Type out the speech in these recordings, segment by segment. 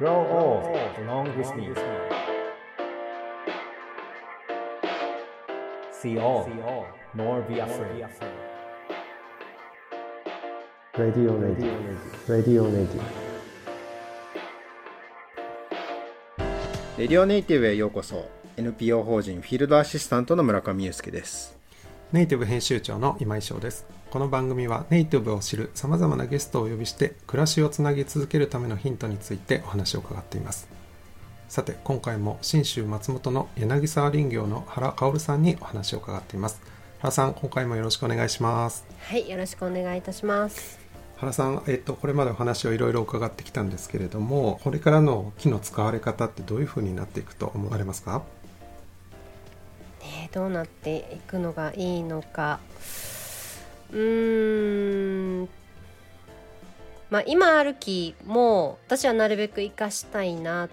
Grow old along with me. See all, nor be afraid. Radio Radio Radio Radio レディオネイティブへようこそ NPO 法人フィールドアシスタントの村上裕介ですネイティブ編集長の今井翔です。この番組はネイティブを知るさまざまなゲストをお呼びして暮らしをつなぎ続けるためのヒントについてお話を伺っています。さて今回も信州松本の柳沢林業の原薫さんにお話を伺っています。原さん今回もよろしくお願いします。はい、よろしくお願いいたします。原さん、えっと、これまでお話をいろいろ伺ってきたんですけれどもこれからの木の使われ方ってどういうふうになっていくと思われますか？ね、どうなっていくのがいいのか。うーん。まあ、今ある木も私はなるべく生かしたいなっ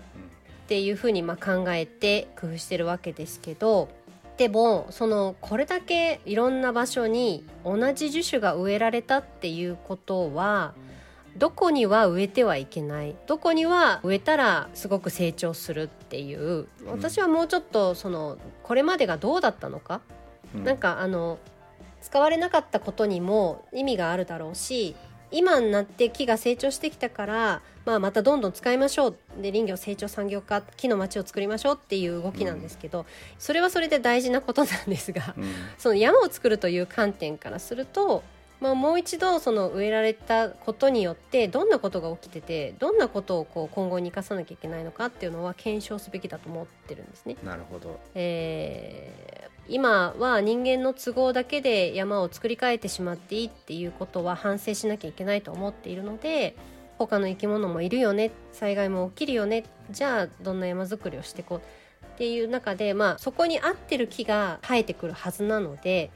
ていうふうにまあ考えて工夫してるわけですけどでもそのこれだけいろんな場所に同じ樹種が植えられたっていうことはどこには植えてはいけない。どこには植えたらすごく成長するっていう。私はもうちょっとそのこれまでがどうだったのか、なんかあの使われなかったことにも意味があるだろうし今になって木が成長してきたから、まあ、またどんどん使いましょう。で林業成長産業化木の町を作りましょうっていう動きなんですけど、それはそれで大事なことなんですが、うん。その山を作るという観点からすると、まあ、もう一度その植えられたことによってどんなことが起きててどんなことをこう今後に生かさなきゃいけないのかっていうのは検証すべきだと思ってるんですね。なるほどえー今は人間の都合だけで山を作り変えてしまっていいっていうことは反省しなきゃいけないと思っているので他の生き物もいるよね災害も起きるよねじゃあどんな山作りをしていこうっていう中で、まあ、そこに合ってる木が生えてくるはずなので、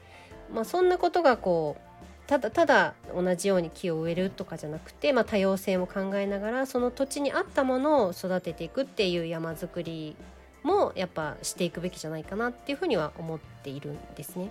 まあ、そんなことがこうただただ同じように木を植えるとかじゃなくて、まあ、多様性も考えながらその土地に合ったものを育てていくっていう山作りもやっぱしていくべきじゃないかなっていうふうには思っているんですね。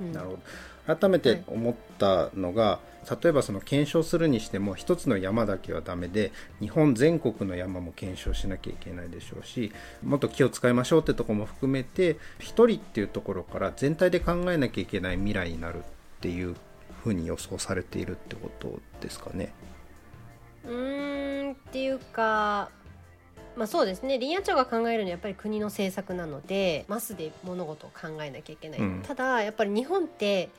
うんなるほど改めて思ったのが、例えばその検証するにしても一つの山だけはダメで日本全国の山も検証しなきゃいけないでしょうしもっと気を使いましょうってとこも含めて一人っていうところから全体で考えなきゃいけない未来になるっていうふうに予想されているってことですかね。うーんっていうかまあそうですね。林野庁が考えるのはやっぱり国の政策なのでマスで物事を考えなきゃいけない、うん。ただやっぱり日本って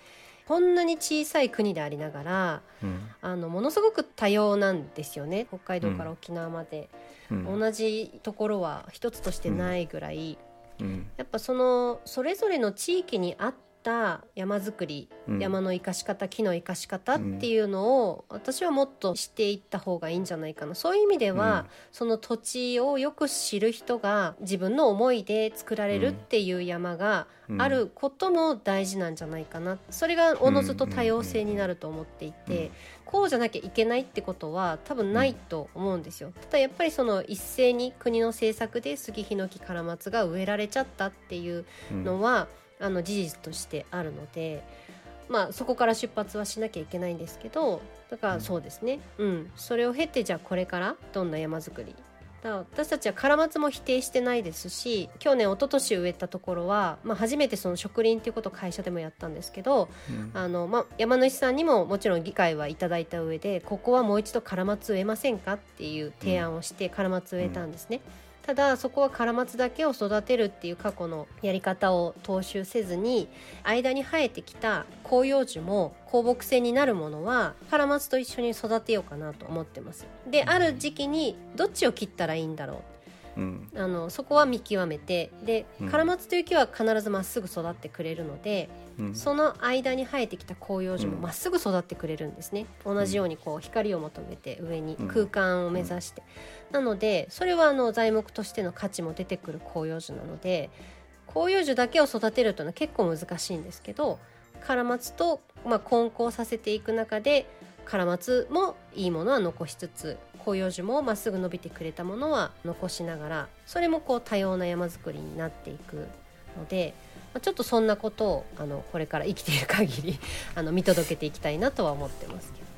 こんなに小さい国でありながらうん。あのものすごく多様なんですよね。北海道から沖縄まで、うん。同じところは一つとしてないぐらい、うん。やっぱそのそれぞれの地域に合った山作り、うん。山の生かし方木の生かし方っていうのを、私はもっとしていった方がいいんじゃないかな。そういう意味では、うん。その土地をよく知る人が自分の思いで作られるっていう山があることも大事なんじゃないかな。それがおのずと多様性になると思っていて、うん。こうじゃなきゃいけないってことは多分ないと思うんですよ。ただやっぱりその一斉に国の政策で杉ヒノキカラマツが植えられちゃったっていううん。のは、あの事実としてあるので、まあ、そこから出発はしなきゃいけないんですけどだからそうですね、うん、それを経てじゃあこれからどんな山作り。だから私たちはカラマツも否定してないですし去年一昨年植えたところは、まあ、初めてその植林っていうことを会社でもやったんですけどうん。あの、まあ、山主さんにももちろん議会はいただいた上でここはもう一度カラマツ植えませんかっていう提案をしてカラマツ植えたんですね。ただそこはカラマツだけを育てるっていう過去のやり方を踏襲せずに間に生えてきた広葉樹も放牧性になるものはカラマツと一緒に育てようかなと思ってます。である時期にどっちを切ったらいいんだろう。うん。あのそこは見極めてでうん。カラマツという木は必ずまっすぐ育ってくれるので、うん。その間に生えてきた広葉樹もうん。まっすぐ育ってくれるんですね、同じようにこう光を求めて上にうん。空間を目指して、なのでそれはあの材木としての価値も出てくる広葉樹なので広葉樹だけを育てるというのは結構難しいんですけどカラマツと、まあ、混交させていく中でカラマツもいいものは残しつつ広葉樹もまっすぐ伸びてくれたものは残しながらそれもこう多様な山作りになっていくので、まあ、ちょっとそんなことをあのこれから生きている限りあの見届けていきたいなとは思ってますけど。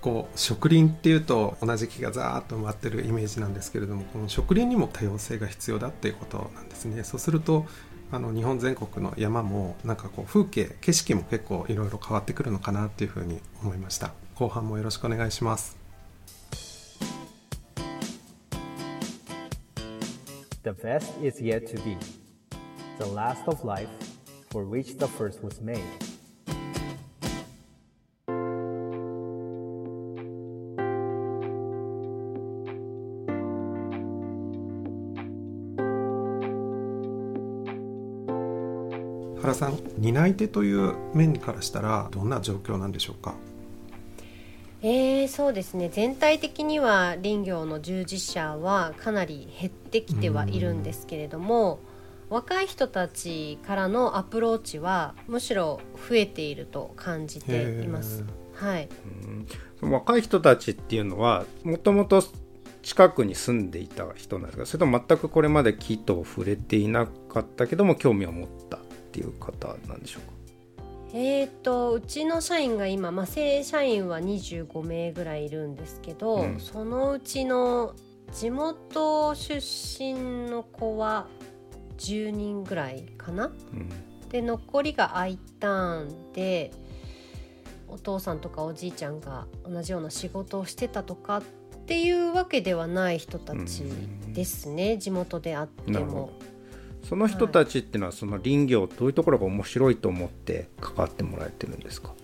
こう植林っていうと同じ木がザーッと埋まってるイメージなんですけれどもこの植林にも多様性が必要だっていうことなんですね。そうするとあの日本全国の山もなんかこう風景景色も結構いろいろ変わってくるのかなっていうふうに思いました。後半もよろしくお願いします The last of life, for which the first was made. 原さん担い手という面からしたらどんな状況なんでしょうか？えー、そうですね全体的には林業の従事者はかなり減ってきてはいるんですけれども若い人たちからのアプローチはむしろ増えていると感じています。はい、若い人たちっていうのはもともと近くに住んでいた人なんですかそれとも全くこれまで木と触れていなかったけども興味を持ったっていう方なんでしょうか？えーとうちの社員が今、まあ、正社員は25名ぐらいいるんですけど、うん。そのうちの地元出身の子は10人ぐらいかな？うん。で残りが I ターンでお父さんとかおじいちゃんが同じような仕事をしてたとかっていうわけではない人たちですね、地元であっても。ど。その人たちっていうのはその林業どういうところが面白いと思って関わってもらえてるんですか？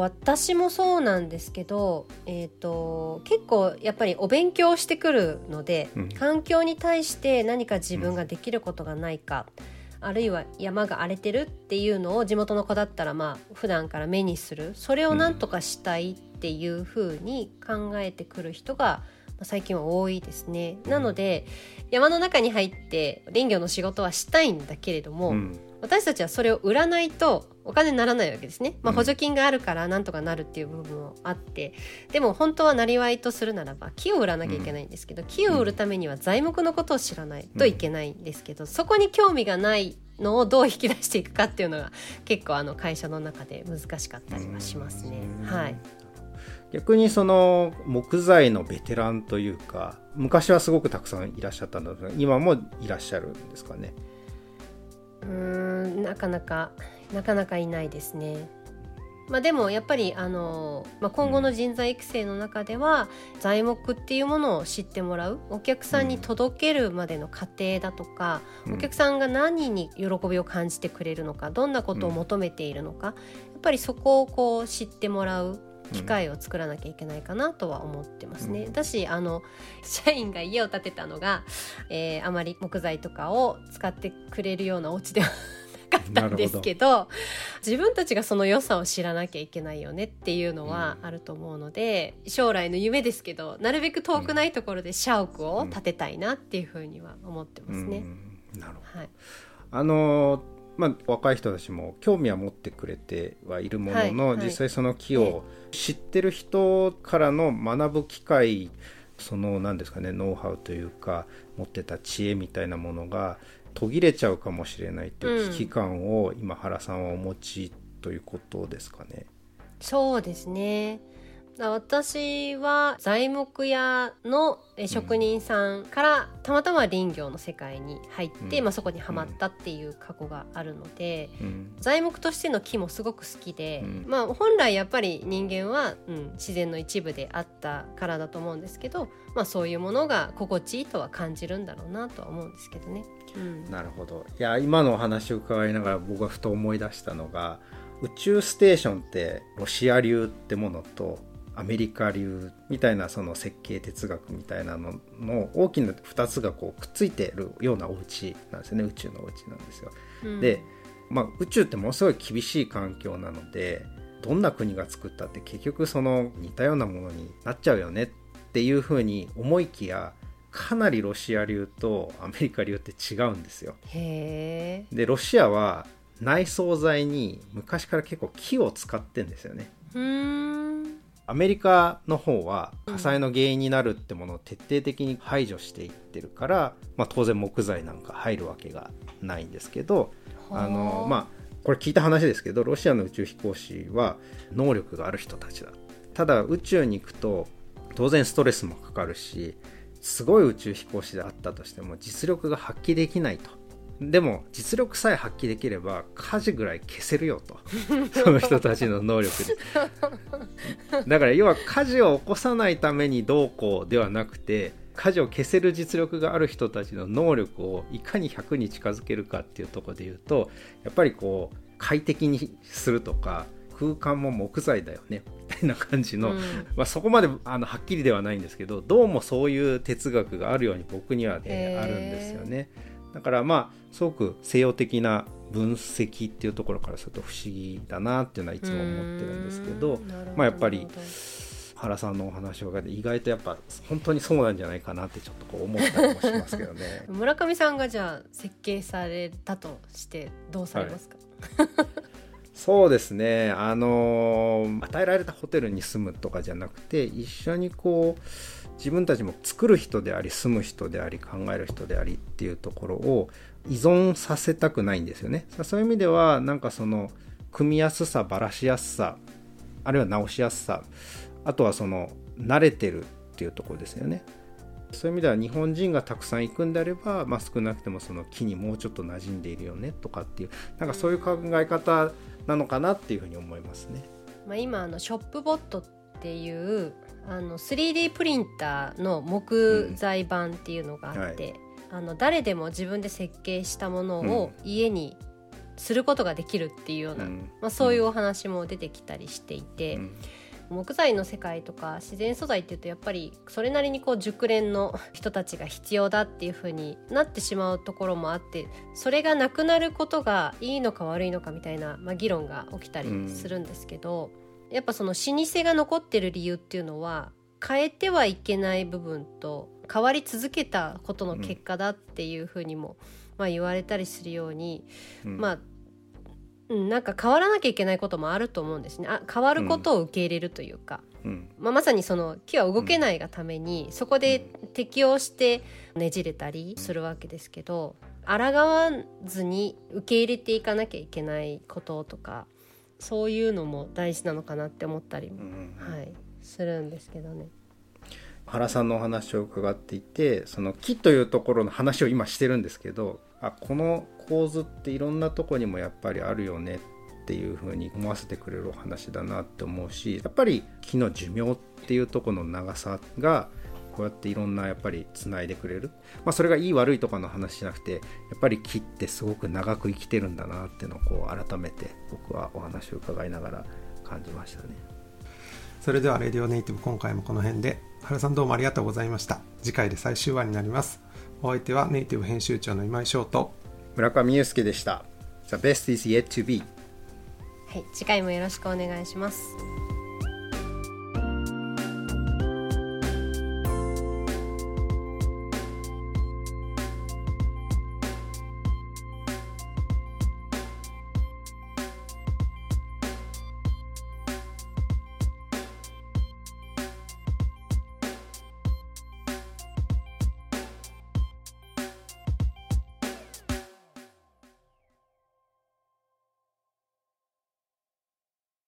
私もそうなんですけど、えー、と結構やっぱりお勉強してくるので、うん環境に対して何か自分ができることがないか、あるいは山が荒れてるっていうのを地元の子だったらまあ普段から目にするそれをなんとかしたいっていうふうに考えてくる人がまあ最近は多いですね。なので山の中に入って林業の仕事はしたいんだけれども、うん私たちはそれを売らないとお金にならないわけですね、まあ、うん。補助金があるからなんとかなるっていう部分もあって。でも本当はなりわいとするならば木を売らなきゃいけないんですけど、木を売るためには材木のことを知らないといけないんですけど、そこに興味がないのをどう引き出していくかっていうのが結構あの会社の中で難しかったりはしますね。うん。はい。逆にその木材のベテランというか昔はすごくたくさんいらっしゃったんだけど今もいらっしゃるんですかねうんなかなかなかなかいないですね。まあ、でもやっぱりあの、まあ、今後の人材育成の中では材木っていうものを知ってもらうお客さんに届けるまでの過程だとか、お客さんが何に喜びを感じてくれるのかどんなことを求めているのか、やっぱりそこをこう知ってもらう機会を作らなきゃいけないかなとは思ってますね。うん。だしあの 社員が家を建てたのが、えーあまり木材とかを使ってくれるようなお家ではなかったんですけど自分たちがその良さを知らなきゃいけないよねっていうのはあると思うので、将来の夢ですけどなるべく遠くないところで社屋を建てたいなっていうふうには思ってますね。うん。なるほど。はい、あのまあ、若い人たちも興味は持ってくれてはいるものの、はいはい。実際その木を知ってる人からの学ぶ機会その何ですかねノウハウというか持ってた知恵みたいなものが途切れちゃうかもしれないっていう危機感を今原さんはお持ちということですかね。そうですねだ私は材木屋のえ職人さんからたまたま林業の世界に入って、うん。まあ、そこにはまったっていう過去があるので、うん。材木としての木もすごく好きで、うん。まあ、本来やっぱり人間は、うん、自然の一部であったからだと思うんですけど、まあ、そういうものが心地いいとは感じるんだろうなとは思うんですけどね。うん。なるほど。いや今のお話を伺いながら僕がふと思い出したのが宇宙ステーションってロシア流ってものとアメリカ流みたいなその設計哲学みたいなのの大きな2つがこうくっついてるようなお家なんですよね宇宙のお家なんですよ。うんで、まあ、宇宙ってものすごい厳しい環境なのでどんな国が作ったって結局その似たようなものになっちゃうよねっていうふうに思いきやかなりロシア流とアメリカ流って違うんですよ。でロシアは内装材に昔から結構木を使ってんですよね。アメリカの方は火災の原因になるってものを徹底的に排除していってるから、まあ、当然木材なんか入るわけがないんですけどあのまあこれ聞いた話ですけどロシアの宇宙飛行士は能力がある人たちだ。ただ宇宙に行くと当然ストレスもかかるしすごい宇宙飛行士であったとしても実力が発揮できないとでも実力さえ発揮できれば火事ぐらい消せるよと。その人たちの能力で だから要は火事を起こさないためにどうこうではなくて火事を消せる実力がある人たちの能力をいかに100に近づけるかっていうところで言うとやっぱりこう快適にするとか空間も木材だよねみたいな感じの、うん。まあ、そこまであのはっきりではないんですけどどうもそういう哲学があるように僕には、へー。あるんですよね。だからまあすごく西洋的な分析っていうところからすると不思議だなっていうのはいつも思ってるんですけどまあやっぱり原さんのお話を伺って意外とやっぱ本当にそうなんじゃないかなってちょっとこう思ったりもしますけどね。村上さんがじゃあ設計されたとしてどうされますか、そうですね。あのー与えられたホテルに住むとかじゃなくて一緒にこう自分たちも作る人であり住む人であり考える人でありっていうところを依存させたくないんですよね。そういう意味ではなんかその組みやすさばらしやすさあるいは直しやすさあとはその慣れてるっていうところですよね。そういう意味では日本人がたくさん行くんであれば、まあ、少なくてもその木にもうちょっと馴染んでいるよねとかっていうなんかそういう考え方なのかなっていうふうに思いますね。まあ、今あのショップボットっていうあの 3D プリンターの木材版っていうのがあって、あの誰でも自分で設計したものを家にすることができるっていうような、うん。まあ、そういうお話も出てきたりしていて、うん。木材の世界とか自然素材っていうとやっぱりそれなりにこう熟練の人たちが必要だっていう風になってしまうところもあってそれがなくなることがいいのか悪いのかみたいな、まあ、議論が起きたりするんですけど、やっぱその老舗が残ってる理由っていうのは変えてはいけない部分と変わり続けたことの結果だっていう風にも、まあ、言われたりするように、うん。まあうんなんか変わらなきゃいけないこともあると思うんですね。あ変わることを受け入れるというか、うん。まあ、まさにその木は動けないがために、そこで適応してねじれたりするわけですけど抗わずに受け入れていかなきゃいけないこととかそういうのも大事なのかなって思ったりも、うんはい、するんですけどね。原さんのお話を伺っていてその木というところの話を今してるんですけどあこの構図っていろんなとこにもやっぱりあるよねっていうふうに思わせてくれるお話だなって思うしやっぱり木の寿命っていうところの長さがこうやっていろんなやっぱりつないでくれる、まあ、それがいい悪いとかの話じゃなくてやっぱり木ってすごく長く生きてるんだなっていうのをこう改めて僕はお話を伺いながら感じましたね。それではレディオネイティブ今回もこの辺で原さんどうもありがとうございました次回で最終話になりますお相手はネイティブ編集長の今井翔と村上祐介でした。The best is yet to be. はい、次回もよろしくお願いします。